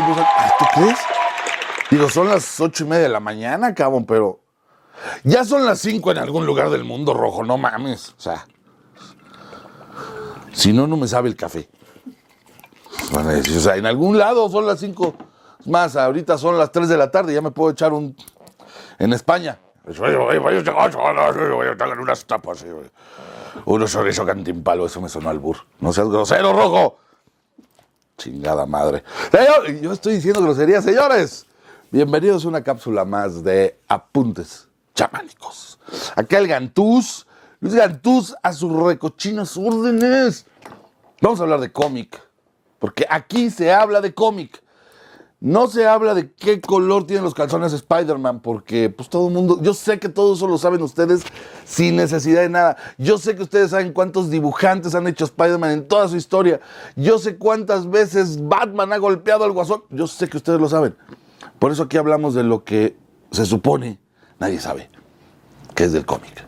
todo empieza, "Ay, ¿tú crees? Digo, son las ocho y media de la mañana, cabrón, pero ya son las cinco en algún lugar del mundo rojo, no mames. O sea, si no, no me sabe el café. O sea, en algún lado son las cinco. Es más, ahorita son las tres de la tarde, ya me puedo echar un. En España. Uno chorizo cantimpalo, eso me sonó al bur. No seas grosero, rojo. Chingada madre. Yo estoy diciendo groserías, señores. Bienvenidos a una cápsula más de Apuntes Chamánicos. Acá el Gantús, Luis Gantús a sus recochinas órdenes. Vamos a hablar de cómic, porque aquí se habla de cómic. No se habla de qué color tienen los calzones de Spider-Man, porque pues todo el mundo, yo sé que todo eso lo saben ustedes sin necesidad de nada. Yo sé que ustedes saben cuántos dibujantes han hecho Spider-Man en toda su historia. Yo sé cuántas veces Batman ha golpeado al guasón. Yo sé que ustedes lo saben. Por eso aquí hablamos de lo que se supone nadie sabe, que es del cómic.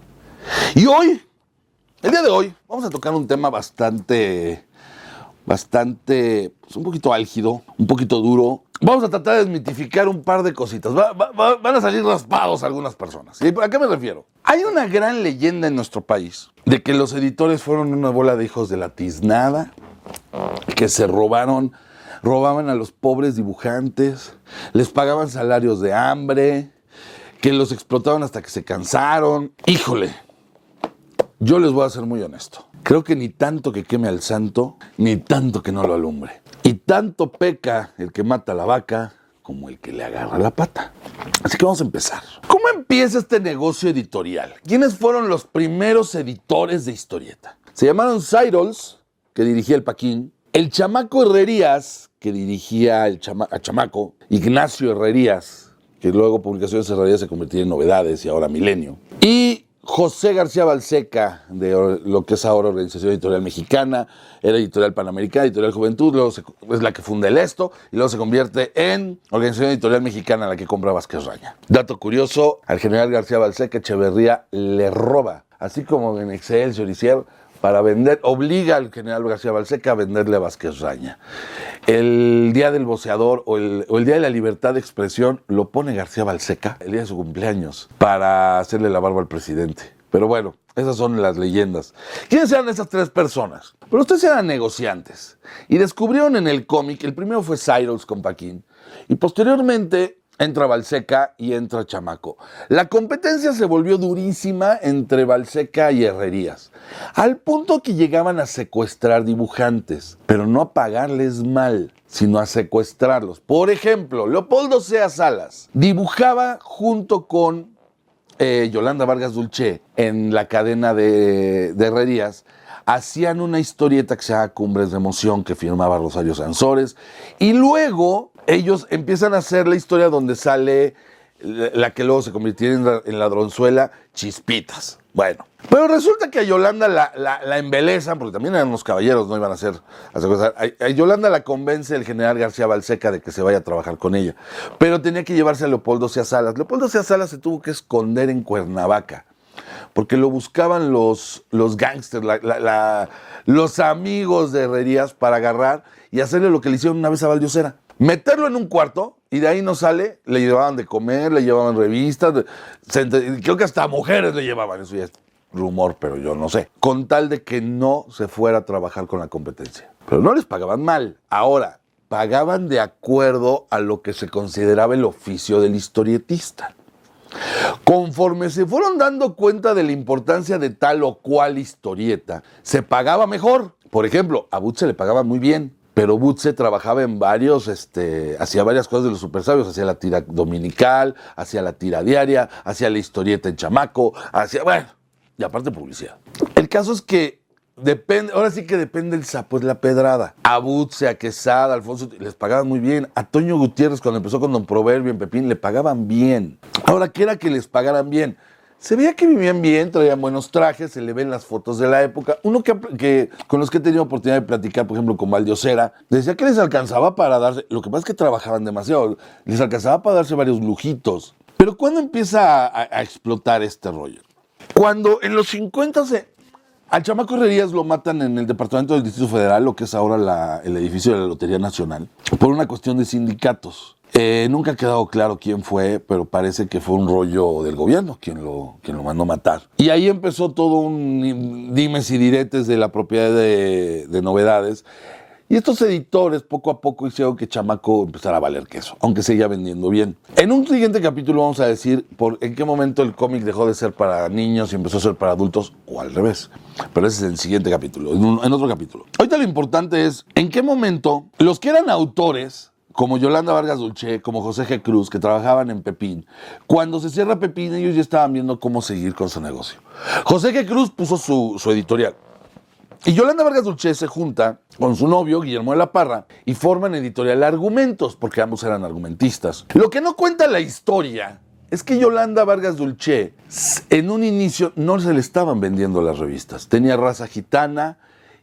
Y hoy, el día de hoy, vamos a tocar un tema bastante, bastante, pues un poquito álgido, un poquito duro. Vamos a tratar de desmitificar un par de cositas. Va- va- va- van a salir raspados algunas personas. ¿Y a qué me refiero? Hay una gran leyenda en nuestro país de que los editores fueron una bola de hijos de la tiznada, que se robaron, robaban a los pobres dibujantes, les pagaban salarios de hambre, que los explotaban hasta que se cansaron. Híjole, yo les voy a ser muy honesto. Creo que ni tanto que queme al santo, ni tanto que no lo alumbre. Y tanto peca el que mata a la vaca como el que le agarra la pata. Así que vamos a empezar. ¿Cómo empieza este negocio editorial? ¿Quiénes fueron los primeros editores de historieta? Se llamaron Cyrus, que dirigía el Paquín, el Chamaco Herrerías, que dirigía el chama- a Chamaco, Ignacio Herrerías, que luego Publicaciones Herrerías se convirtió en Novedades y ahora Milenio, y José García Balseca, de lo que es ahora Organización Editorial Mexicana, era Editorial Panamericana, Editorial Juventud, luego se- es la que funda el Esto, y luego se convierte en Organización Editorial Mexicana, la que compra Vázquez Raña. Dato curioso, al general García Balseca Echeverría le roba, así como en Excelsior hicieron, para vender, obliga al general García Balseca a venderle a Vázquez Raña. El día del boceador o el, o el día de la libertad de expresión lo pone García Balseca, el día de su cumpleaños, para hacerle la barba al presidente. Pero bueno, esas son las leyendas. ¿Quiénes eran esas tres personas? Pero ustedes eran negociantes y descubrieron en el cómic, el primero fue Cyrus con Paquín y posteriormente entra Balseca y entra Chamaco. La competencia se volvió durísima entre Balseca y Herrerías, al punto que llegaban a secuestrar dibujantes, pero no a pagarles mal, sino a secuestrarlos. Por ejemplo, Leopoldo Sea Salas dibujaba junto con eh, Yolanda Vargas Dulce en la cadena de, Herrerías hacían una historieta que se Cumbres de Emoción que firmaba Rosario Sansores y luego ellos empiezan a hacer la historia donde sale la que luego se convirtió en, la- en ladronzuela Chispitas. Bueno, pero resulta que a Yolanda la, la, embelezan, porque también eran unos caballeros, no iban a hacer secuestrar. A, Yolanda la convence el general García Balseca de que se vaya a trabajar con ella, pero tenía que llevarse a Leopoldo Sea Salas. Leopoldo Sea Salas se tuvo que esconder en Cuernavaca porque lo buscaban los, los gángsters, los amigos de Herrerías para agarrar y hacerle lo que le hicieron una vez a Valdiosera. Meterlo en un cuarto y de ahí no sale, le llevaban de comer, le llevaban revistas, se creo que hasta mujeres le llevaban, eso ya es rumor, pero yo no sé, con tal de que no se fuera a trabajar con la competencia. Pero no les pagaban mal. Ahora, pagaban de acuerdo a lo que se consideraba el oficio del historietista. Conforme se fueron dando cuenta de la importancia de tal o cual historieta, se pagaba mejor. Por ejemplo, a Butze le pagaba muy bien, pero Butze trabajaba en varios, este, hacía varias cosas de los super sabios, hacía la tira dominical, hacía la tira diaria, hacía la historieta en chamaco, hacía, bueno, y aparte publicidad. El caso es que Depende, ahora sí que depende el sapo, es la pedrada. A Butze, a Quesada, a Alfonso, les pagaban muy bien. A Toño Gutiérrez, cuando empezó con Don Proverbio en Pepín, le pagaban bien. Ahora, ¿qué era que les pagaran bien? Se veía que vivían bien, traían buenos trajes, se le ven las fotos de la época. Uno que, con los que he tenido oportunidad de platicar, por ejemplo, con Valdiosera, decía que les alcanzaba para darse, lo que pasa es que trabajaban demasiado, les alcanzaba para darse varios lujitos. Pero ¿cuándo empieza a explotar este rollo? Cuando en los 50 se, Al chamaco Herrerías lo matan en el departamento del Distrito Federal, lo que es ahora el edificio de la Lotería Nacional, por una cuestión de sindicatos. Eh, nunca ha quedado claro quién fue, pero parece que fue un rollo del gobierno quien lo, quien lo mandó matar. Y ahí empezó todo un dimes y diretes de la propiedad de, de novedades. Y estos editores poco a poco hicieron que Chamaco empezara a valer queso, aunque seguía vendiendo bien. En un siguiente capítulo vamos a decir por en qué momento el cómic dejó de ser para niños y empezó a ser para adultos, o al revés. Pero ese es el siguiente capítulo, en, en otro capítulo. Ahorita lo importante es en qué momento los que eran autores como Yolanda Vargas Dulce, como José G. Cruz, que trabajaban en Pepín. Cuando se cierra Pepín, ellos ya estaban viendo cómo seguir con su negocio. José G. Cruz puso su, editorial. Y Yolanda Vargas Dulce se junta con su novio, Guillermo de la Parra, y forman editorial Argumentos, porque ambos eran argumentistas. Lo que no cuenta la historia es que Yolanda Vargas Dulce, en un inicio, no se le estaban vendiendo las revistas. Tenía raza gitana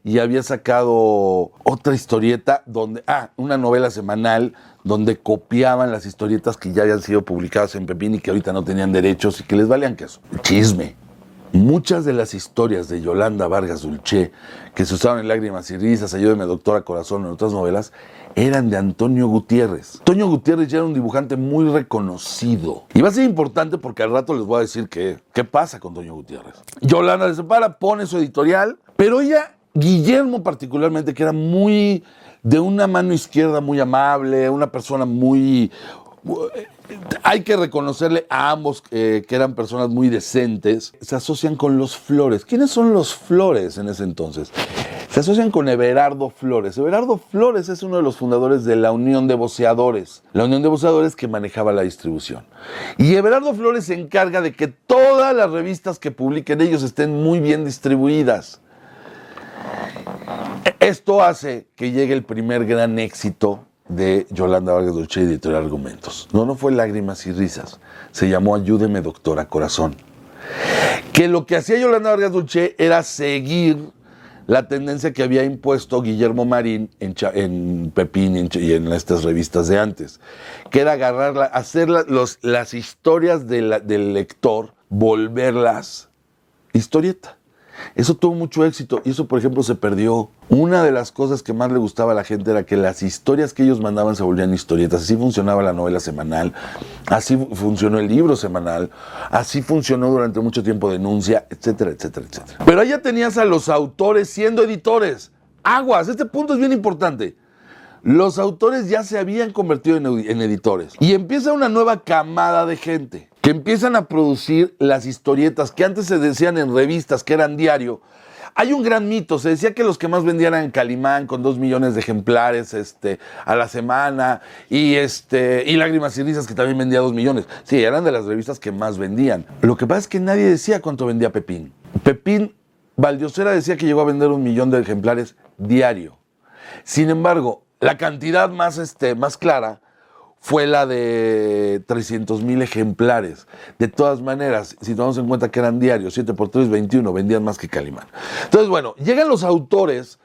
y había sacado otra historieta donde, ah, una novela semanal donde copiaban las historietas que ya habían sido publicadas en Pepín y que ahorita no tenían derechos y que les valían queso. Chisme. Muchas de las historias de Yolanda Vargas Dulce, que se usaban en Lágrimas y Risas, Ayúdeme Doctora Corazón, en otras novelas, eran de Antonio Gutiérrez. Antonio Gutiérrez ya era un dibujante muy reconocido. Y va a ser importante porque al rato les voy a decir qué, qué pasa con Antonio Gutiérrez. Yolanda se separa, pone su editorial, pero ella, Guillermo particularmente, que era muy de una mano izquierda muy amable, una persona muy hay que reconocerle a ambos eh, que eran personas muy decentes. Se asocian con los Flores. ¿Quiénes son los Flores en ese entonces? Se asocian con Everardo Flores. Everardo Flores es uno de los fundadores de la Unión de Voceadores. La Unión de Voceadores que manejaba la distribución. Y Everardo Flores se encarga de que todas las revistas que publiquen ellos estén muy bien distribuidas. Esto hace que llegue el primer gran éxito de Yolanda Vargas Dulce, editorial Argumentos. No, no fue Lágrimas y Risas, se llamó Ayúdeme Doctora Corazón. Que lo que hacía Yolanda Vargas Dulce era seguir la tendencia que había impuesto Guillermo Marín en, Pepín y en, estas revistas de antes, que era agarrarla, hacer las historias del lector, volverlas historieta. Eso tuvo mucho éxito y eso, por ejemplo, se perdió. Una de las cosas que más le gustaba a la gente era que las historias que ellos mandaban se volvían historietas. Así funcionaba la novela semanal, así funcionó el libro semanal, así funcionó durante mucho tiempo Denuncia, etcétera, etcétera, etcétera. Pero allá tenías a los autores siendo editores. Aguas, este punto es bien importante. Los autores ya se habían convertido en, en editores y empieza una nueva camada de gente que empiezan a producir las historietas que antes se decían en revistas, que eran diario. Hay un gran mito, se decía que los que más vendían eran Calimán con dos millones de ejemplares este, a la semana y, este, y Lágrimas y Risas que también vendía dos millones. Sí, eran de las revistas que más vendían. Lo que pasa es que nadie decía cuánto vendía Pepín. Pepín Valdiosera decía que llegó a vender un millón de ejemplares diario. Sin embargo, la cantidad más, este, más clara fue la de 300 mil ejemplares. De todas maneras, si tomamos en cuenta que eran diarios, 7 por 3, 21, vendían más que Calimán. Entonces, bueno, llegan los autores,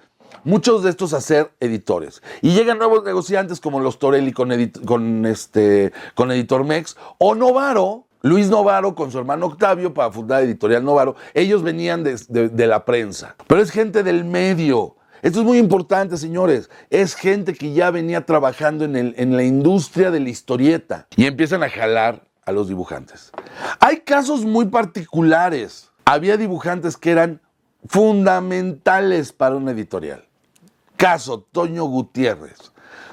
muchos de estos a ser editores. Y llegan nuevos negociantes como los Torelli con, este, con Editor Mex o Novaro, Luis Novaro con su hermano Octavio para fundar Editorial Novaro. Ellos venían de la prensa, pero es gente del medio esto es muy importante, señores. Es gente que ya venía trabajando en, la industria de la historieta y empiezan a jalar a los dibujantes. Hay casos muy particulares. Había dibujantes que eran fundamentales para una editorial. Caso Toño Gutiérrez.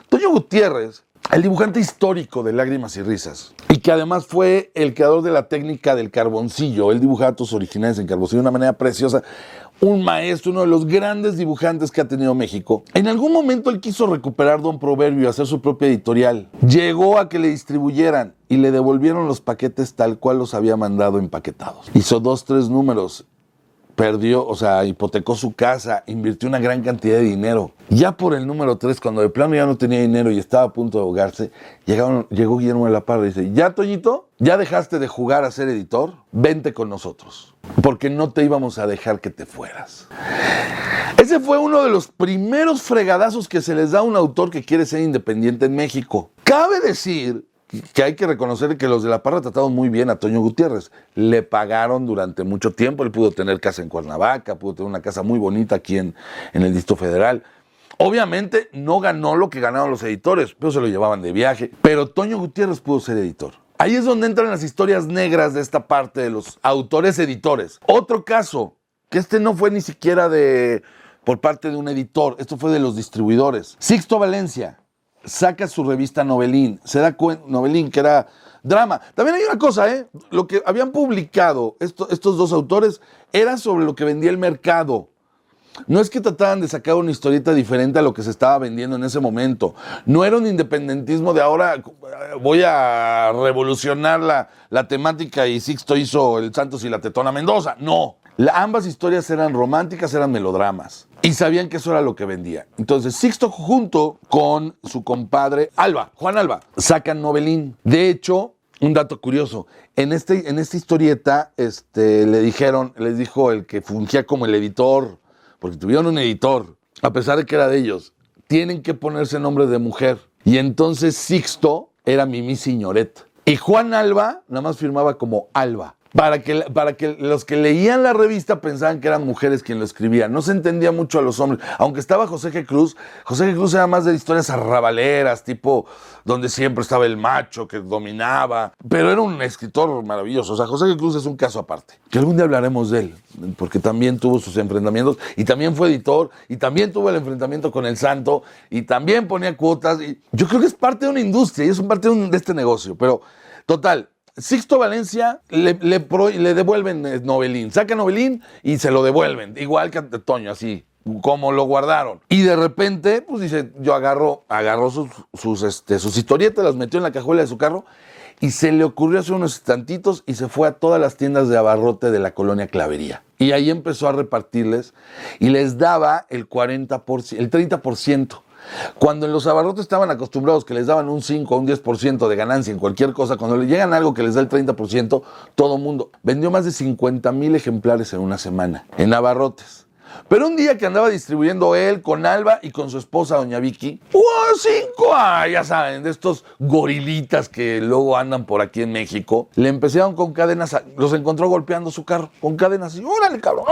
Toño Gutiérrez, el dibujante histórico de Lágrimas y Risas, y que además fue el creador de la técnica del carboncillo. Él dibujaba tus originales en carboncillo de una manera preciosa un maestro, uno de los grandes dibujantes que ha tenido México. En algún momento él quiso recuperar Don Proverbio y hacer su propia editorial. Llegó a que le distribuyeran y le devolvieron los paquetes tal cual los había mandado empaquetados. Hizo dos, tres números perdió, o sea, hipotecó su casa, invirtió una gran cantidad de dinero. Ya por el número 3, cuando de plano ya no tenía dinero y estaba a punto de ahogarse, llegaron, llegó Guillermo de la Parra y dice, ya Toñito, ya dejaste de jugar a ser editor, vente con nosotros, porque no te íbamos a dejar que te fueras. Ese fue uno de los primeros fregadazos que se les da a un autor que quiere ser independiente en México. Cabe decir que hay que reconocer que los de La Parra trataron muy bien a Toño Gutiérrez. Le pagaron durante mucho tiempo, él pudo tener casa en Cuernavaca, pudo tener una casa muy bonita aquí en, en el Distrito Federal. Obviamente no ganó lo que ganaron los editores, pero se lo llevaban de viaje. Pero Toño Gutiérrez pudo ser editor. Ahí es donde entran las historias negras de esta parte de los autores editores. Otro caso, que este no fue ni siquiera de por parte de un editor, esto fue de los distribuidores. Sixto Valencia saca su revista Novelín, se da cuenta, Novelín, que era drama. También hay una cosa, ¿eh? Lo que habían publicado estos dos autores era sobre lo que vendía el mercado. No es que trataban de sacar una historieta diferente a lo que se estaba vendiendo en ese momento. No era un independentismo de ahora voy a revolucionar la, la temática y Sixto hizo el Santos y la Tetona Mendoza. No. ambas historias eran románticas, eran melodramas. Y sabían que eso era lo que vendía. Entonces, Sixto junto con su compadre Alba, Juan Alba, sacan novelín. De hecho, un dato curioso, en, este, en esta historieta este, le dijeron, les dijo el que fungía como el editor, porque tuvieron un editor, a pesar de que era de ellos, tienen que ponerse nombre de mujer. Y entonces Sixto era Mimi Signoret. Y Juan Alba nada más firmaba como Alba. Para que, para que los que leían la revista pensaban que eran mujeres quien lo escribían. No se entendía mucho a los hombres. Aunque estaba José G. Cruz, José G. Cruz era más de historias arrabaleras, tipo donde siempre estaba el macho que dominaba. Pero era un escritor maravilloso. O sea, José G. Cruz es un caso aparte. Que algún día hablaremos de él, porque también tuvo sus enfrentamientos y también fue editor y también tuvo el enfrentamiento con el santo y también ponía cuotas. Y yo creo que es parte de una industria y es parte de, de este negocio. Pero, total, Sixto Valencia le, le, devuelven eh, Novelín, saca Novelín y se lo devuelven, igual que a Toño, así, como lo guardaron. Y de repente, pues dice, yo agarro, agarró sus, sus, este, sus historietas, las metió en la cajuela de su carro y se le ocurrió hacer unos tantitos y se fue a todas las tiendas de abarrote de la colonia Clavería. Y ahí empezó a repartirles y les daba el 40%, el 30%. Cuando en los abarrotes estaban acostumbrados que les daban un 5 o un 10% de ganancia en cualquier cosa, cuando le llegan algo que les da el 30%, todo mundo vendió más de 50 mil ejemplares en una semana, en abarrotes. Pero un día que andaba distribuyendo él con Alba y con su esposa, doña Vicky, ¡oh, cinco! Ya saben, de estos gorilitas que luego andan por aquí en México, le empezaron con cadenas, los encontró golpeando su carro con cadenas y ¡órale, cabrón!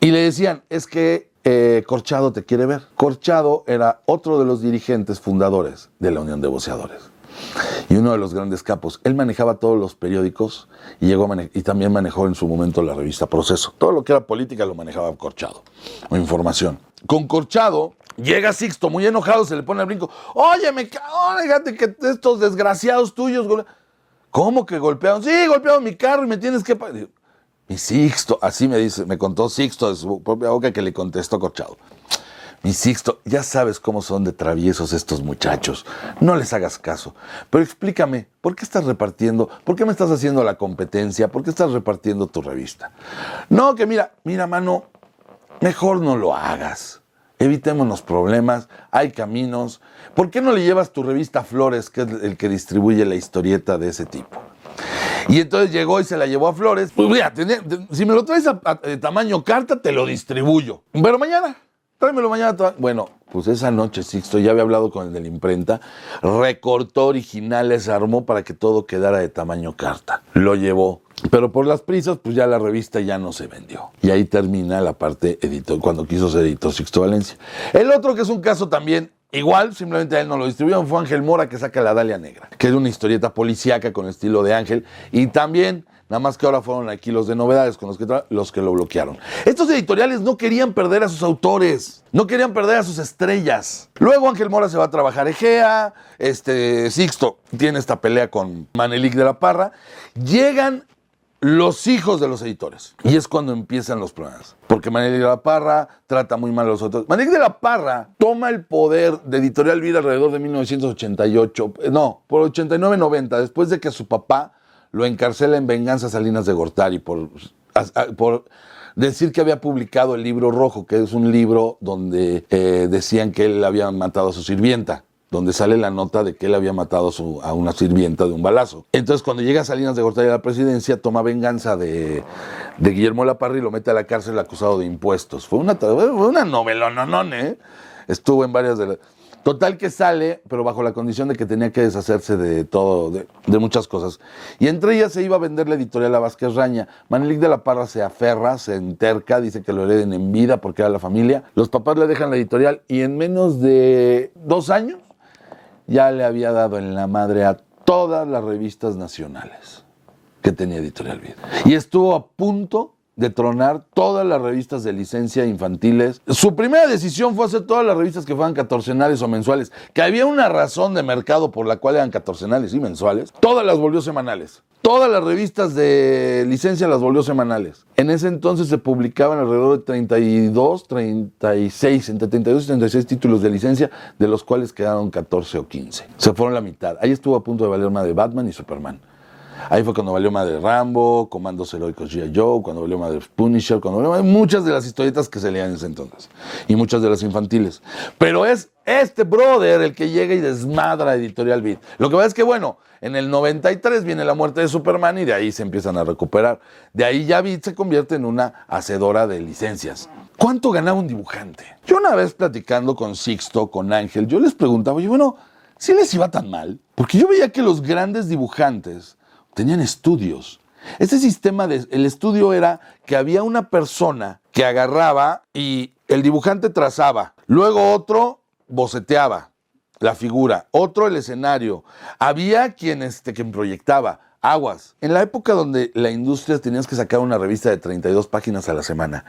Y le decían, es que eh, Corchado te quiere ver. Corchado era otro de los dirigentes fundadores de la Unión de Boceadores y uno de los grandes capos. Él manejaba todos los periódicos y, llegó y también manejó en su momento la revista Proceso. Todo lo que era política lo manejaba Corchado o información. Con Corchado llega Sixto muy enojado, se le pone al brinco. Oye, me fíjate que estos desgraciados tuyos. ¿Cómo que golpearon? Sí, golpearon mi carro y me tienes que. Mi Sixto, así me dice, me contó Sixto de su propia boca que le contestó Corchado. Mi Sixto, ya sabes cómo son de traviesos estos muchachos. No les hagas caso. Pero explícame, ¿por qué estás repartiendo? ¿Por qué me estás haciendo la competencia? ¿Por qué estás repartiendo tu revista? No, que mira, mira, mano, mejor no lo hagas. Evitémonos problemas, hay caminos. ¿Por qué no le llevas tu revista a Flores, que es el que distribuye la historieta de ese tipo? Y entonces llegó y se la llevó a Flores. Pues mira, si me lo traes a, de tamaño carta, te lo distribuyo. Pero mañana, tráemelo mañana. Bueno, pues esa noche Sixto ya había hablado con el de la imprenta, recortó originales, armó para que todo quedara de tamaño carta. Lo llevó. Pero por las prisas, pues ya la revista ya no se vendió. Y ahí termina la parte editor, cuando quiso ser editor Sixto Valencia. El otro que es un caso también Igual, simplemente a él no lo distribuyeron, fue Ángel Mora que saca La Dalia Negra, que es una historieta policíaca con estilo de Ángel. Y también, nada más que ahora fueron aquí los de novedades con los que, los que lo bloquearon. Estos editoriales no querían perder a sus autores, no querían perder a sus estrellas. Luego Ángel Mora se va a trabajar Egea, este Sixto tiene esta pelea con Manelik de la Parra. Llegan los hijos de los editores. Y es cuando empiezan los problemas. Porque Manuel de la Parra trata muy mal a los otros. Manuel de la Parra toma el poder de Editorial Vida alrededor de 1988, eh, no, por 89-90, después de que su papá lo encarcela en venganza Salinas de Gortari por, por decir que había publicado el libro rojo, que es un libro donde eh, decían que él había matado a su sirvienta donde sale la nota de que él había matado a una sirvienta de un balazo. Entonces, cuando llega Salinas de Gortari a la presidencia, toma venganza de, de Guillermo Laparra y lo mete a la cárcel acusado de impuestos. Fue una, una novela, no, no, ¿eh? Estuvo en varias de las... Total que sale, pero bajo la condición de que tenía que deshacerse de todo, de, muchas cosas. Y entre ellas se iba a vender la editorial a Vázquez Raña. Manelik de la Parra se aferra, se enterca, dice que lo hereden en vida porque era la familia. Los papás le dejan la editorial y en menos de dos años ya le había dado en la madre a todas las revistas nacionales que tenía Editorial Vida. Y estuvo a punto de tronar todas las revistas de licencia infantiles. Su primera decisión fue hacer todas las revistas que fueran catorcenales o mensuales, que había una razón de mercado por la cual eran catorcenales y mensuales, todas las volvió semanales. Todas las revistas de licencia las volvió semanales. En ese entonces se publicaban alrededor de 32, 36, entre 32 y 36 títulos de licencia, de los cuales quedaron 14 o 15. Se fueron la mitad. Ahí estuvo a punto de valer más de Batman y Superman. Ahí fue cuando valió madre Rambo, Comandos Heroicos G.I. Joe, cuando valió madre Punisher, cuando valió madre muchas de las historietas que se leían en ese entonces. Y muchas de las infantiles. Pero es este brother el que llega y desmadra Editorial Beat. Lo que pasa es que, bueno, en el 93 viene la muerte de Superman y de ahí se empiezan a recuperar. De ahí ya Beat se convierte en una hacedora de licencias. ¿Cuánto ganaba un dibujante? Yo una vez platicando con Sixto, con Ángel, yo les preguntaba, oye, bueno, ¿si les iba tan mal? Porque yo veía que los grandes dibujantes tenían estudios. Ese sistema de el estudio era que había una persona que agarraba y el dibujante trazaba, luego otro boceteaba la figura, otro el escenario. Había quien, este, quien proyectaba aguas. En la época donde la industria tenías que sacar una revista de 32 páginas a la semana,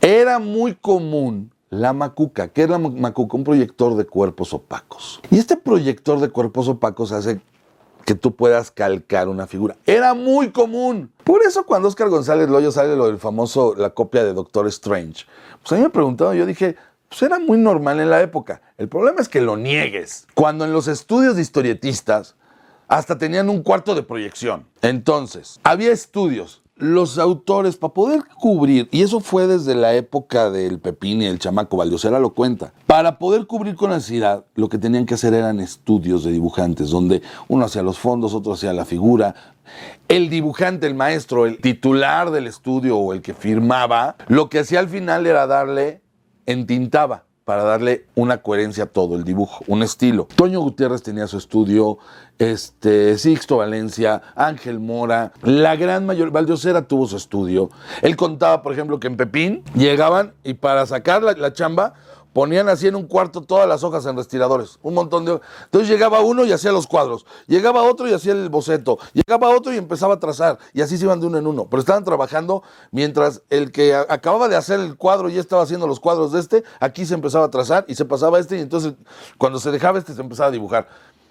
era muy común la macuca. ¿Qué es la macuca? Un proyector de cuerpos opacos. Y este proyector de cuerpos opacos hace que tú puedas calcar una figura. Era muy común. Por eso cuando Oscar González Loyo sale lo del famoso, la copia de Doctor Strange, pues a mí me preguntaron, yo dije, pues era muy normal en la época. El problema es que lo niegues. Cuando en los estudios de historietistas hasta tenían un cuarto de proyección. Entonces, había estudios los autores, para poder cubrir, y eso fue desde la época del Pepín y el chamaco Valdiosera lo cuenta, para poder cubrir con ansiedad, lo que tenían que hacer eran estudios de dibujantes, donde uno hacía los fondos, otro hacía la figura. El dibujante, el maestro, el titular del estudio o el que firmaba, lo que hacía al final era darle, entintaba para darle una coherencia a todo el dibujo, un estilo. Toño Gutiérrez tenía su estudio, este, Sixto Valencia, Ángel Mora, la gran mayoría, Valdiosera tuvo su estudio. Él contaba, por ejemplo, que en Pepín llegaban y para sacar la chamba Ponían así en un cuarto todas las hojas en respiradores, un montón de... Entonces llegaba uno y hacía los cuadros, llegaba otro y hacía el boceto, llegaba otro y empezaba a trazar, y así se iban de uno en uno. Pero estaban trabajando mientras el que acababa de hacer el cuadro y estaba haciendo los cuadros de este, aquí se empezaba a trazar y se pasaba este y entonces cuando se dejaba este se empezaba a dibujar.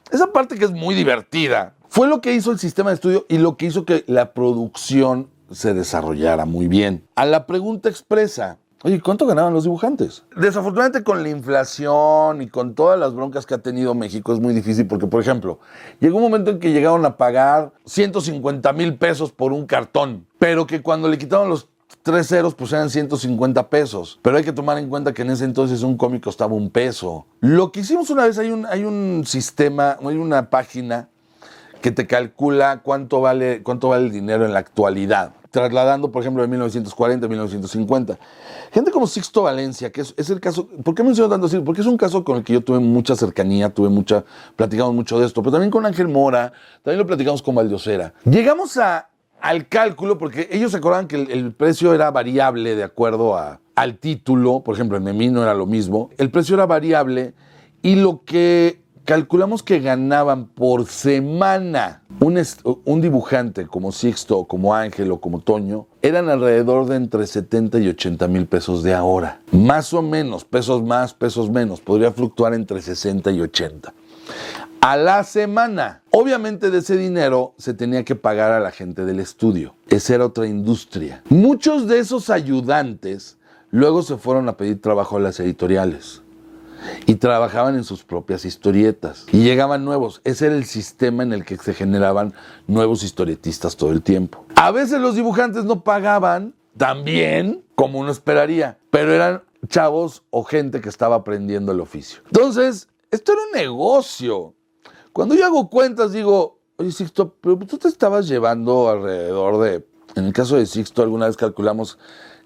Esa parte que es muy divertida fue lo que hizo el sistema de estudio y lo que hizo que la producción se desarrollara muy bien. A la pregunta expresa, Oye, ¿cuánto ganaban los dibujantes? Desafortunadamente con la inflación y con todas las broncas que ha tenido México es muy difícil porque, por ejemplo, llegó un momento en que llegaron a pagar 150 mil pesos por un cartón, pero que cuando le quitaron los tres ceros pues eran 150 pesos. Pero hay que tomar en cuenta que en ese entonces un cómic costaba un peso. Lo que hicimos una vez, hay un, hay un sistema, hay una página que te calcula cuánto vale, cuánto vale el dinero en la actualidad trasladando, por ejemplo, de 1940 a 1950. Gente como Sixto Valencia, que es, el caso, ¿por qué menciono tanto así? Porque es un caso con el que yo tuve mucha cercanía, tuve mucha, platicamos mucho de esto, pero también con Ángel Mora, también lo platicamos con Valdiosera. Llegamos a, al cálculo, porque ellos se acordaban que el, precio era variable de acuerdo a, al título, por ejemplo, en Memino era lo mismo, el precio era variable y lo que calculamos que ganaban por semana un, dibujante como Sixto, como Ángel o como Toño, eran alrededor de entre 70 y 80 mil pesos de ahora. Más o menos, pesos más, pesos menos, podría fluctuar entre 60 y 80. A la semana. Obviamente de ese dinero se tenía que pagar a la gente del estudio. Esa era otra industria. Muchos de esos ayudantes luego se fueron a pedir trabajo a las editoriales y trabajaban en sus propias historietas. Y llegaban nuevos. Ese era el sistema en el que se generaban nuevos historietistas todo el tiempo. A veces los dibujantes no pagaban tan bien como uno esperaría, pero eran chavos o gente que estaba aprendiendo el oficio. Entonces, esto era un negocio. Cuando yo hago cuentas, digo, oye, Sixto, pero tú te estabas llevando alrededor de En el caso de Sixto, alguna vez calculamos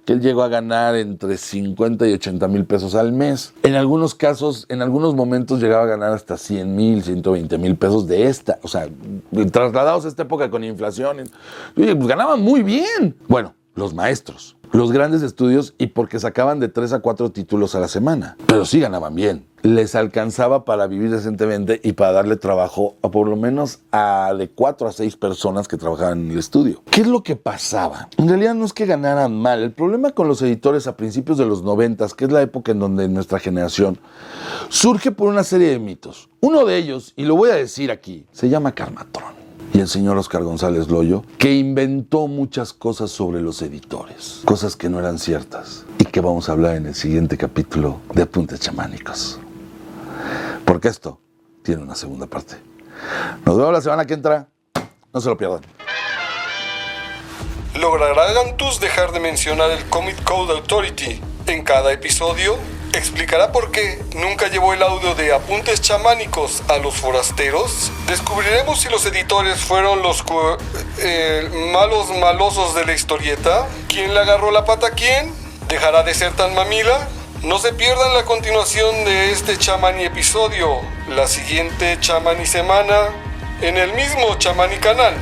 que él llegó a ganar entre 50 y 80 mil pesos al mes. En algunos casos, en algunos momentos llegaba a ganar hasta 100 mil, 120 mil pesos de esta. O sea, trasladados a esta época con inflación, pues ganaban muy bien. Bueno, los maestros los grandes estudios y porque sacaban de tres a cuatro títulos a la semana. Pero sí ganaban bien. Les alcanzaba para vivir decentemente y para darle trabajo a por lo menos a de cuatro a seis personas que trabajaban en el estudio. ¿Qué es lo que pasaba? En realidad no es que ganaran mal. El problema con los editores a principios de los noventas, que es la época en donde nuestra generación, surge por una serie de mitos. Uno de ellos, y lo voy a decir aquí, se llama Carmatrón y el señor Oscar González Loyo, que inventó muchas cosas sobre los editores, cosas que no eran ciertas y que vamos a hablar en el siguiente capítulo de Apuntes Chamánicos. Porque esto tiene una segunda parte. Nos vemos la semana que entra. No se lo pierdan. ¿Logrará Gantus dejar de mencionar el Comic Code Authority en cada episodio? ¿Explicará por qué nunca llevó el audio de apuntes chamánicos a los forasteros? ¿Descubriremos si los editores fueron los eh, malos malosos de la historieta? ¿Quién le agarró la pata a quién? ¿Dejará de ser tan mamila? No se pierdan la continuación de este chamani episodio, la siguiente chamani semana, en el mismo chamani canal.